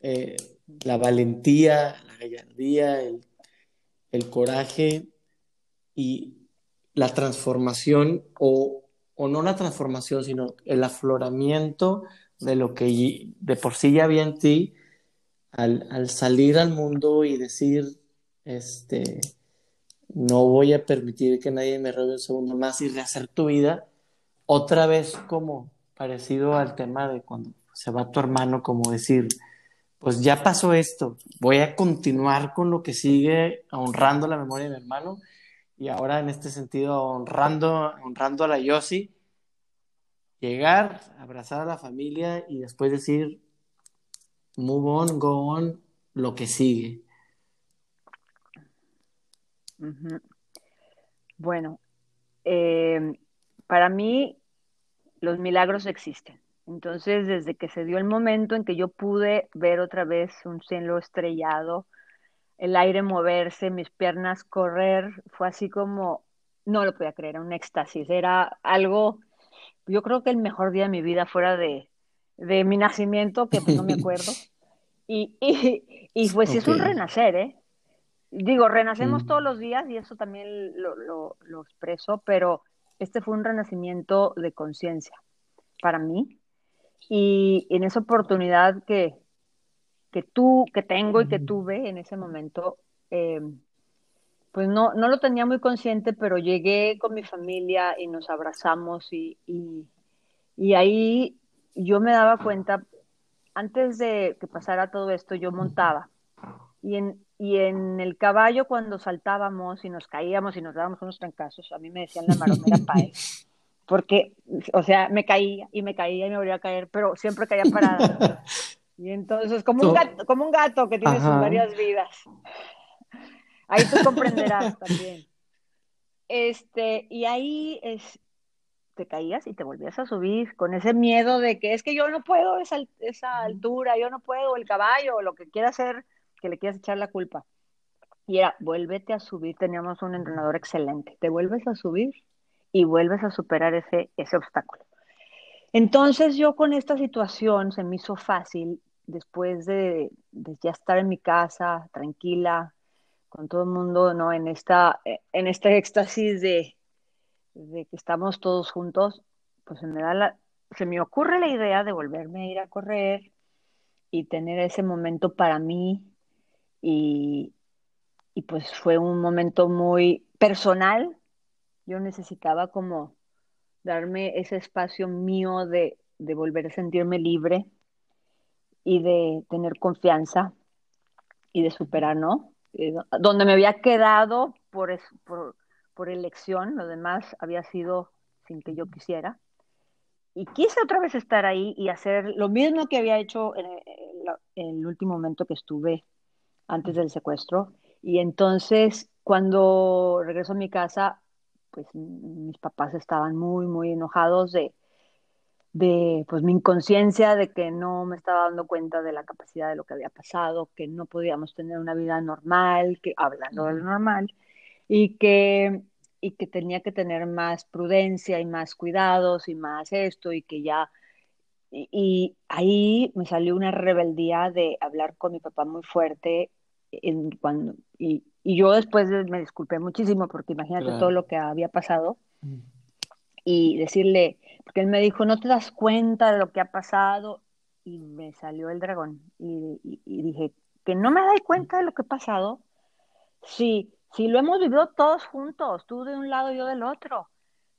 Eh, la valentía, la gallardía, el, el, coraje y la transformación, o, o, no la transformación, sino el afloramiento de lo que de por sí ya había en ti al, al salir al mundo y decir, este, no voy a permitir que nadie me robe un segundo más y rehacer tu vida. Otra vez como parecido al tema de cuando se va tu hermano, como decir, pues ya pasó esto, voy a continuar con lo que sigue, honrando la memoria de mi hermano y ahora en este sentido honrando, honrando a la Yossi, llegar, abrazar a la familia y después decir, move on, go on, lo que sigue.
Bueno, eh, para mí los milagros existen. Entonces, desde que se dio el momento en que yo pude ver otra vez un cielo estrellado, el aire moverse, mis piernas correr, fue así como, no lo podía creer, era un éxtasis, era algo, yo creo que el mejor día de mi vida fuera de, de mi nacimiento, que pues no me acuerdo. Y, y, y pues sí es un renacer, ¿eh? Digo, renacemos todos los días y eso también lo, lo, expreso, pero este fue un renacimiento de conciencia para mí. Y en esa oportunidad que, que tú, que tengo y que tuve en ese momento, eh, pues no, no lo tenía muy consciente, pero llegué con mi familia y nos abrazamos y, y, y ahí yo me daba cuenta, antes de que pasara todo esto, yo montaba. Y en, y en el caballo cuando saltábamos y nos caíamos y nos dábamos unos trancazos, a mí me decían la maromera paez, porque, o sea, me caía y me caía y me volvía a caer, pero siempre caía parada. Y entonces, como un gato, como un gato que tiene sus varias vidas. Ahí tú comprenderás también. Este, y ahí es, te caías y te volvías a subir con ese miedo de que es que yo no puedo esa, esa altura, yo no puedo el caballo, lo que quiera hacer que le quieras echar la culpa. Y era, vuélvete a subir, teníamos un entrenador excelente, te vuelves a subir y vuelves a superar ese, ese obstáculo. Entonces yo con esta situación se me hizo fácil, después de, ya estar en mi casa, tranquila, con todo el mundo, ¿no? En esta, en este éxtasis de, de que estamos todos juntos, pues se me da la, se me ocurre la idea de volverme a ir a correr y tener ese momento para mí, y, pues fue un momento muy personal. Yo necesitaba como darme ese espacio mío de, volver a sentirme libre y de tener confianza y de superar, ¿no? Eh, donde me había quedado por, por, por elección, lo demás había sido sin que yo quisiera. y quise otra vez estar ahí y hacer lo mismo que había hecho en el, último momento que estuve antes del secuestro. Y entonces, cuando regreso a mi casa, pues mis papás estaban muy, muy enojados de, de pues mi inconsciencia de que no me estaba dando cuenta de la capacidad de lo que había pasado, que no podíamos tener una vida normal, que hablando de lo normal, y que y que tenía que tener más prudencia y más cuidados y más esto y que ya y, ahí me salió una rebeldía de hablar con mi papá muy fuerte en cuando y, y yo después me disculpé muchísimo porque imagínate todo lo que había pasado y decirle porque él me dijo no te das cuenta de lo que ha pasado y me salió el dragón. Y, dije que no me doy cuenta de lo que ha pasado. Sí Sí, lo hemos vivido todos juntos, tú de un lado yo del otro,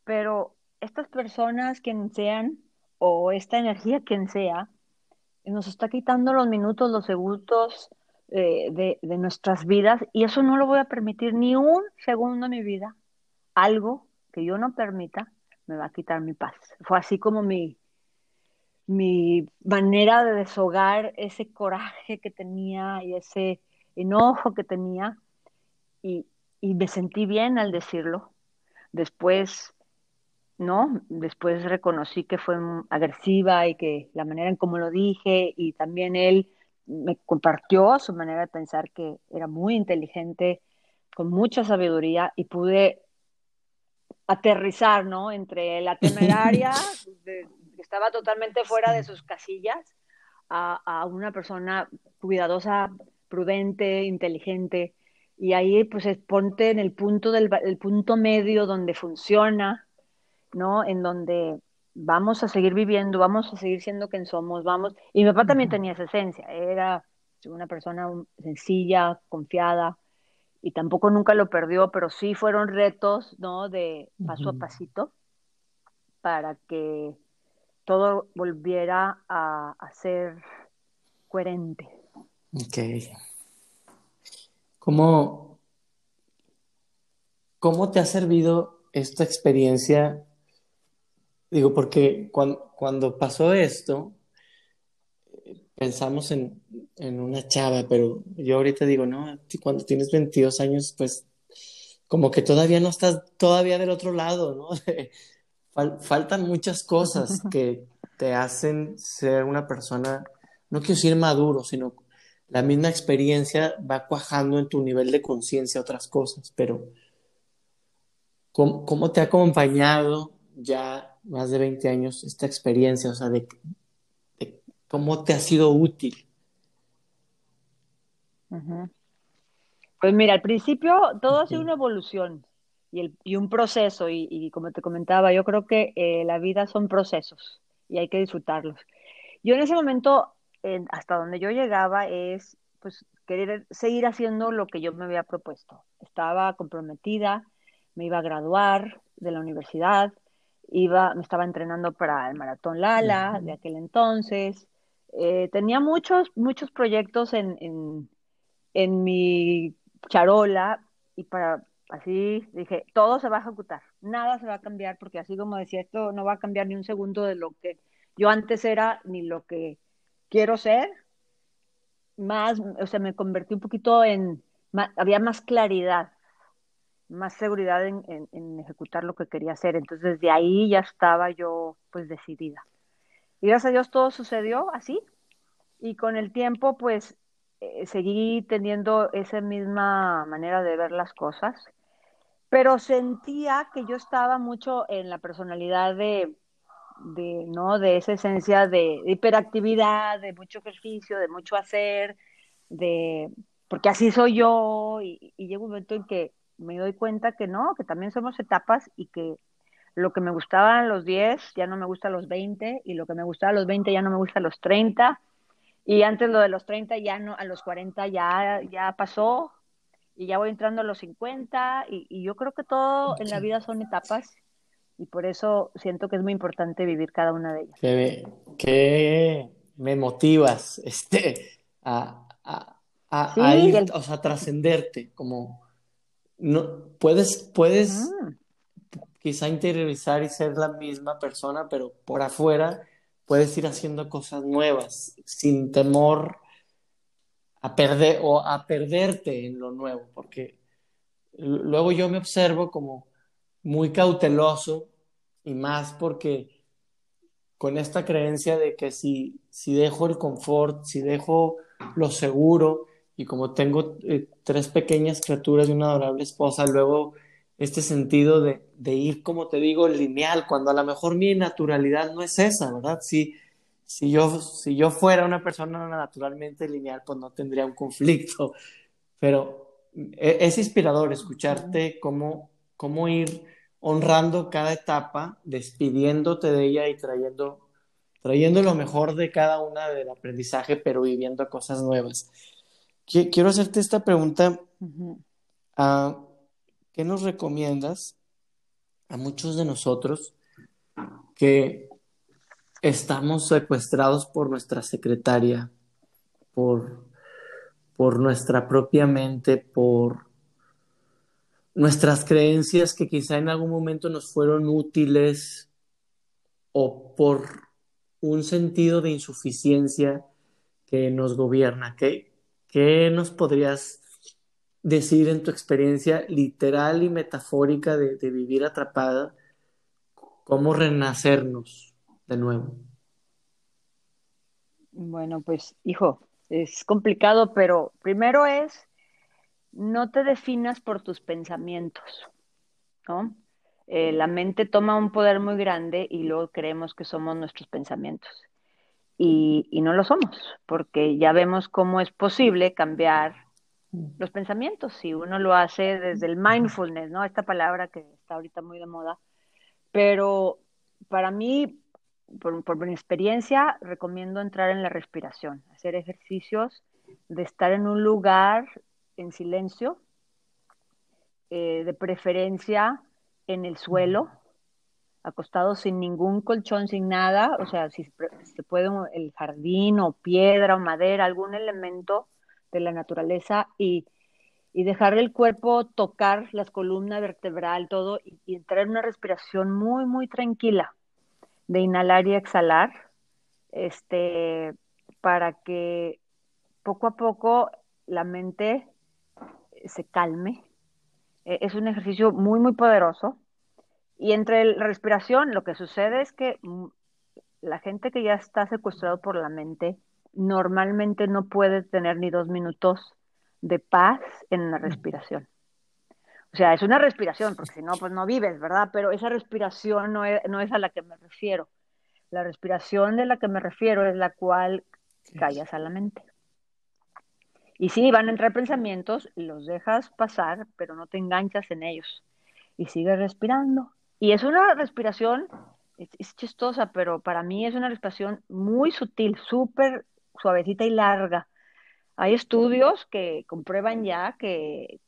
pero estas personas, quien sean, o esta energía, quien sea, nos está quitando los minutos, los segundos eh, de, de, nuestras vidas. Y eso no lo voy a permitir ni un segundo en mi vida. Algo que yo no permita me va a quitar mi paz. Fue así como mi, mi manera de deshogar ese coraje que tenía y ese enojo que tenía y, me sentí bien al decirlo. Después, ¿no? Después reconocí que fue agresiva y que la manera en cómo lo dije y también él me compartió su manera de pensar que era muy inteligente, con mucha sabiduría y pude aterrizar, ¿no? Entre la temeraria, que estaba totalmente fuera de sus casillas, a, a, una persona cuidadosa, prudente, inteligente, y ahí pues ponte en el punto del el punto medio donde funciona, ¿no? En donde vamos a seguir viviendo, vamos a seguir siendo quien somos, vamos. Y mi papá también tenía esa esencia, era una persona sencilla, confiada, y tampoco nunca lo perdió, pero sí fueron retos, ¿no? De paso a pasito para que todo volviera a, a ser coherente.
Ok. ¿Cómo, cómo te ha servido esta experiencia? Digo, porque cuando, pasó esto, pensamos en, una chava, pero yo ahorita digo, no, cuando tienes 22 años, pues como que todavía no estás todavía del otro lado, ¿no? faltan muchas cosas que te hacen ser una persona, no quiero decir maduro, sino la misma experiencia va cuajando en tu nivel de conciencia otras cosas, pero ¿cómo, te ha acompañado ya más de 20 años esta experiencia? O sea, de, cómo te ha sido útil.
Pues mira, al principio todo ha sido una evolución y, un proceso, y, como te comentaba, yo creo que eh, la vida son procesos y hay que disfrutarlos. Yo en ese momento hasta donde yo llegaba es pues querer seguir haciendo lo que yo me había propuesto. Estaba comprometida, me iba a graduar de la universidad, iba, me estaba entrenando para el maratón Lala de aquel entonces. Eh, tenía muchos, muchos proyectos en, en, en mi charola y para así dije, todo se va a ejecutar, nada se va a cambiar porque así como decía, esto no va a cambiar ni un segundo de lo que yo antes era ni lo que quiero ser, más, o sea, me convertí un poquito en, había más claridad, más seguridad en, en, ejecutar lo que quería hacer. Entonces, de ahí ya estaba yo, pues, decidida. Y gracias a Dios todo sucedió así. Y con el tiempo, pues, eh, seguí teniendo esa misma manera de ver las cosas. Pero sentía que yo estaba mucho en la personalidad de, de, ¿no? de esa esencia de, hiperactividad, de mucho ejercicio, de mucho hacer, de porque así soy yo y, llega un momento en que me doy cuenta que no, que también somos etapas y que lo que me gustaba a los 10 ya no me gusta a los 20 y lo que me gustaba a los 20 ya no me gusta a los 30 y antes lo de los 30 ya no, a los 40 ya, ya pasó y ya voy entrando a los 50 y, y yo creo que todo en la vida son etapas y por eso siento que es muy importante vivir cada una de ellas.
Que, me motivas este, a, a, ir, o sea, a trascenderte, como no puedes, puedes, quizá interiorizar y ser la misma persona, pero por afuera puedes ir haciendo cosas nuevas sin temor a perder o a perderte en lo nuevo, porque luego yo me observo como muy cauteloso y más porque con esta creencia de que si, si dejo el confort, si dejo lo seguro y como tengo eh, tres pequeñas criaturas y una adorable esposa, luego este sentido de, ir, como te digo, lineal, cuando a lo mejor mi naturalidad no es esa, ¿verdad? Si, si, yo, si yo fuera una persona naturalmente lineal, pues no tendría un conflicto, pero e, es, inspirador escucharte cómo, cómo ir honrando cada etapa, despidiéndote de ella y trayendo, trayendo lo mejor de cada una del aprendizaje, pero viviendo cosas nuevas. Quiero hacerte esta pregunta. ¿Qué nos recomiendas a muchos de nosotros que estamos secuestrados por nuestra secretaria, por, por nuestra propia mente, por nuestras creencias que quizá en algún momento nos fueron útiles o por un sentido de insuficiencia que nos gobierna. ¿Qué, qué nos podrías decir en tu experiencia literal y metafórica de, vivir atrapada, cómo renacernos de nuevo?
Bueno, pues hijo, es complicado, pero primero es, no te definas por tus pensamientos, ¿no? Eh, la mente toma un poder muy grande y luego creemos que somos nuestros pensamientos. Y, y no lo somos, porque ya vemos cómo es posible cambiar los pensamientos, si uno lo hace desde el mindfulness, ¿no? Esta palabra que está ahorita muy de moda. Pero para mí, por, mi experiencia, recomiendo entrar en la respiración, hacer ejercicios de estar en un lugar en silencio, eh, de preferencia en el suelo, acostado sin ningún colchón, sin nada, o sea, si se puede el jardín o piedra o madera, algún elemento de la naturaleza y, y dejar el cuerpo tocar las columnas vertebral, todo, y, entrar en una respiración muy, muy tranquila, de inhalar y exhalar, este, para que poco a poco la mente se calme. E, es un ejercicio muy, muy poderoso. Y entre la respiración, lo que sucede es que mm, la gente que ya está secuestrado por la mente normalmente no puedes tener ni dos minutos de paz en una respiración. O sea, es una respiración, porque si no, pues no vives, ¿verdad? Pero esa respiración no es, no es a la que me refiero. La respiración de la que me refiero es la cual callas a la mente. Y sí, van a entrar pensamientos, los dejas pasar, pero no te enganchas en ellos. Y sigues respirando. Y es una respiración, es, es chistosa, pero para mí es una respiración muy sutil, súper suavecita y larga. Hay estudios que comprueban ya que,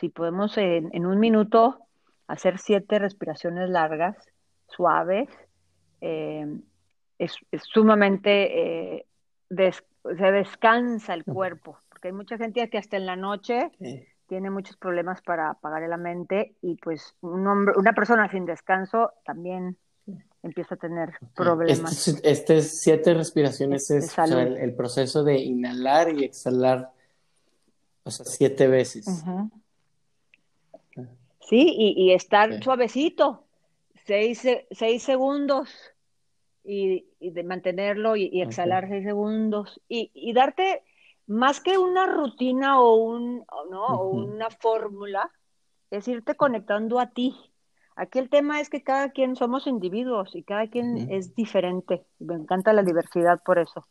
si podemos en, un minuto hacer siete respiraciones largas, suaves, eh, es, sumamente, eh, se descansa el cuerpo, porque hay mucha gente que hasta en la noche tiene muchos problemas para apagar la mente y pues un hombre, una persona sin descanso también empieza a tener problemas.
Este, este siete respiraciones es el, proceso de inhalar y exhalar, o sea, siete veces.
Sí, y, estar suavecito, seis, seis segundos, y, de mantenerlo y, exhalar seis segundos, y, darte más que una rutina o, un, ¿no? o una fórmula, es irte conectando a ti Aquí el tema es que cada quien somos individuos y cada quien es diferente. Me encanta la diversidad por eso.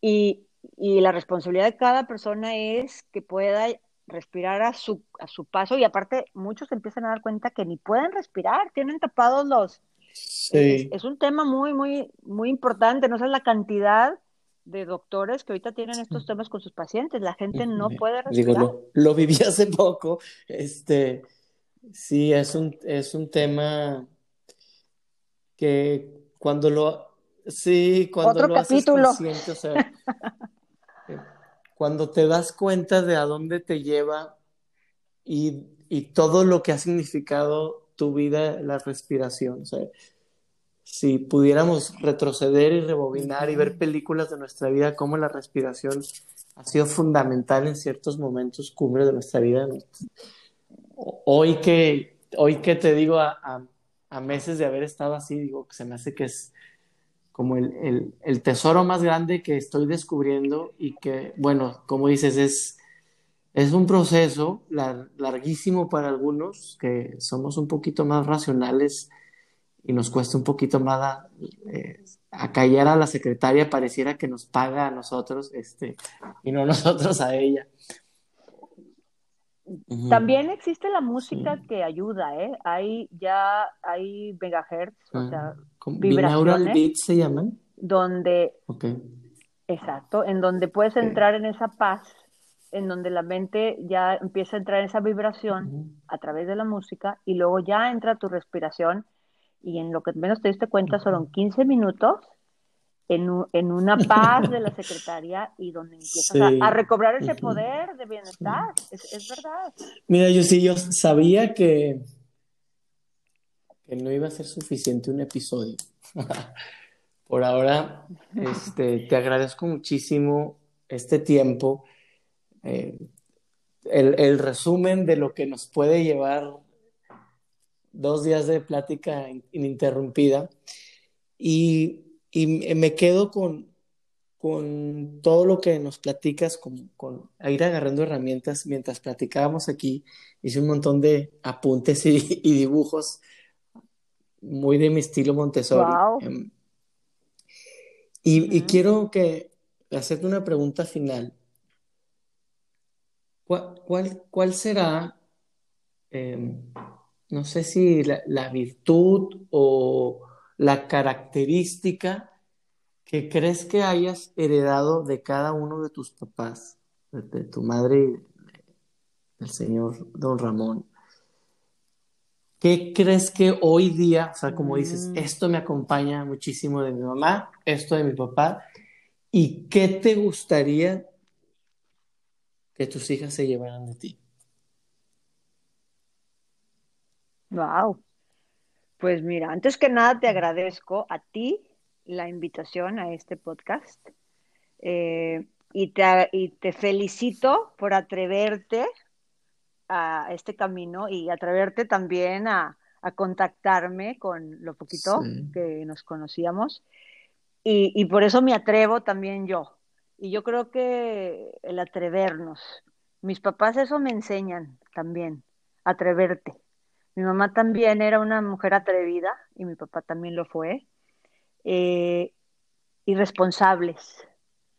Y, la responsabilidad de cada persona es que pueda respirar a su, a su paso y aparte muchos empiezan a dar cuenta que ni pueden respirar, tienen tapados los... Sí. Es, un tema muy, muy, muy importante, no sé la cantidad de doctores que ahorita tienen estos temas con sus pacientes, la gente no puede respirar.
Digo, lo, lo viví hace poco, este Sí, es un, es un tema que cuando lo, sí, cuando lo haces consciente, o sea, eh, cuando te das cuenta de a dónde te lleva y, y todo lo que ha significado tu vida la respiración. O sea, si pudiéramos retroceder y rebobinar y ver películas de nuestra vida, cómo la respiración ha sido fundamental en ciertos momentos cumbre de nuestra vida. Hoy que, hoy que te digo a, meses de haber estado así, digo que se me hace que es como el, el, tesoro más grande que estoy descubriendo y que, bueno, como dices, es, es un proceso larguísimo para algunos, que somos un poquito más racionales y nos cuesta un poquito más eh, acallar a la secretaria, pareciera que nos paga a nosotros este, y no nosotros a ella.
También existe la música que ayuda, ¿eh? Hay ya, hay megahertz, o
ah,
sea,
Binaural beats se llaman.
Donde, exacto, en donde puedes entrar en esa paz, en donde la mente ya empieza a entrar en esa vibración a través de la música y luego ya entra tu respiración y en lo que menos te diste cuenta fueron 15 minutos en, en, una paz de la secretaria y donde empiezas a, recobrar ese poder de bienestar. Es, es, verdad.
Mira, yo sí, yo sabía que, que no iba a ser suficiente un episodio. Por ahora, este, te agradezco muchísimo este tiempo. Eh, el, el, resumen de lo que nos puede llevar dos días de plática ininterrumpida. Y y me quedo con, con todo lo que nos platicas, con, con ir agarrando herramientas. Mientras platicábamos aquí, hice un montón de apuntes y, dibujos muy de mi estilo Montessori. Em, y, quiero que hacerte una pregunta final. ¿Cuál, cuál, será, em, no sé si la virtud o la característica que crees que hayas heredado de cada uno de tus papás, de, tu madre y del señor don Ramón. ¿Qué crees que hoy día, o sea, como dices, mm. esto me acompaña muchísimo de mi mamá, esto de mi papá, y qué te gustaría que tus hijas se llevaran de ti?
Wow. Pues mira, antes que nada te agradezco a ti la invitación a este podcast eh, y, te, y te felicito por atreverte a este camino y atreverte también a, contactarme con lo poquito que nos conocíamos. Y, y, por eso me atrevo también yo. Y yo creo que el atrevernos, mis papás eso me enseñan también, atreverte. Mi mamá también era una mujer atrevida y mi papá también lo fue. Eh, y responsables.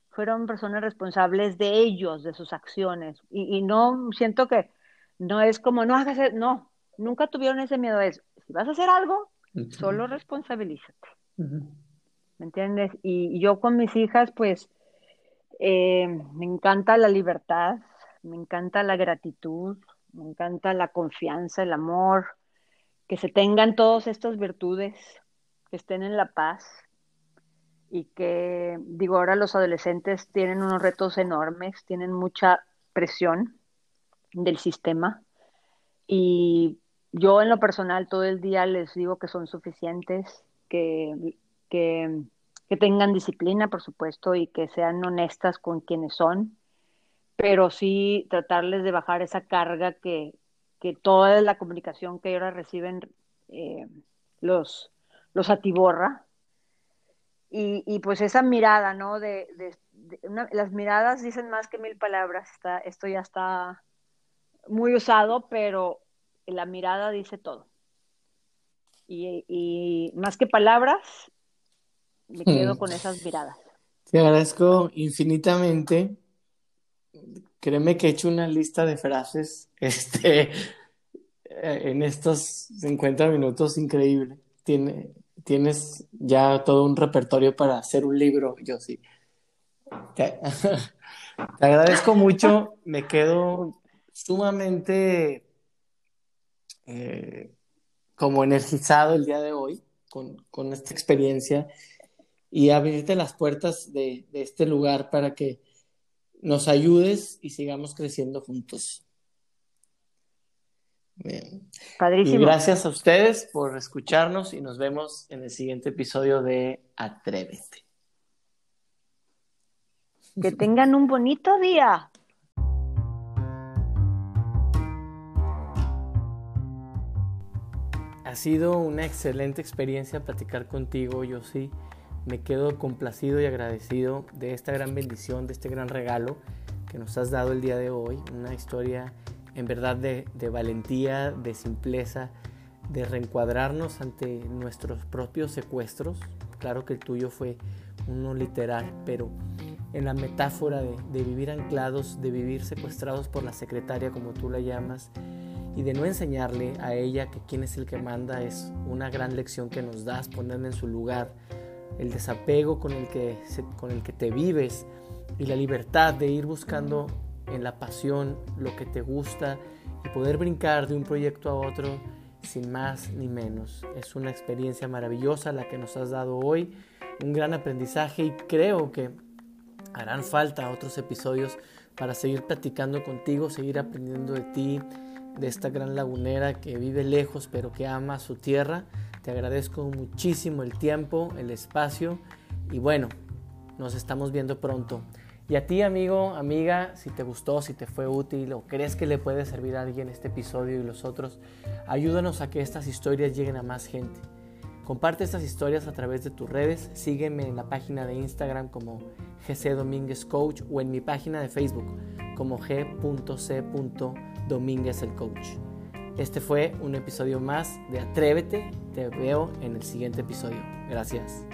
Fueron personas responsables de ellos, de sus acciones. Y, no siento que no es como, no hagas, no, nunca tuvieron ese miedo. Es, si vas a hacer algo, solo responsabilízate. ¿Me entiendes? Y, yo con mis hijas, pues, eh, me encanta la libertad, me encanta la gratitud, me encanta la confianza, el amor, que se tengan todas estas virtudes, que estén en la paz y que, digo, ahora los adolescentes tienen unos retos enormes, tienen mucha presión del sistema y yo en lo personal todo el día les digo que son suficientes, que, que, que tengan disciplina, por supuesto, y que sean honestas con quienes son pero sí tratarles de bajar esa carga que, que toda la comunicación que ahora reciben eh, los, los atiborra. Y, y, pues esa mirada, ¿no? De, las miradas dicen más que mil palabras, está, esto ya está muy usado, pero la mirada dice todo. Y, y más que palabras, me quedo hmm. con esas miradas.
Te agradezco infinitamente créeme que he hecho una lista de frases este, en estos 50 minutos increíble. Tiene, tienes ya todo un repertorio para hacer un libro, yo sí. Te, agradezco mucho, me quedo sumamente eh, como energizado el día de hoy con, con, esta experiencia y abrirte las puertas de este lugar para que nos ayudes y sigamos creciendo juntos. Bien. Padrísimo. Y gracias a ustedes por escucharnos y nos vemos en el siguiente episodio de Atrévete.
Que tengan un bonito día.
Ha sido una excelente experiencia platicar contigo, yo sí. Me quedo complacido y agradecido de esta gran bendición, de este gran regalo que nos has dado el día de hoy. Una historia en verdad de, valentía, de simpleza, de reencuadrarnos ante nuestros propios secuestros. Claro que el tuyo fue uno literal, pero en la metáfora de, de, vivir anclados, de vivir secuestrados por la secretaria, como tú la llamas, y de no enseñarle a ella que quién es el que manda es una gran lección que nos das, ponerme en su lugar, el desapego con el que, con el que te vives y la libertad de ir buscando en la pasión lo que te gusta y poder brincar de un proyecto a otro sin más ni menos. Es una experiencia maravillosa la que nos has dado hoy, un gran aprendizaje y creo que harán falta otros episodios para seguir platicando contigo, seguir aprendiendo de ti, de esta gran lagunera que vive lejos pero que ama su tierra. Te agradezco muchísimo el tiempo, el espacio y bueno, nos estamos viendo pronto. Y a ti amigo, amiga, si te gustó, si te fue útil o crees que le puede servir a alguien este episodio y los otros, ayúdanos a que estas historias lleguen a más gente. Comparte estas historias a través de tus redes, sígueme en la página de Instagram como GC Domínguez Coach o en mi página de Facebook como g.c Domínguez el Coach. Este fue un episodio más de Atrévete. Te veo en el siguiente episodio. Gracias.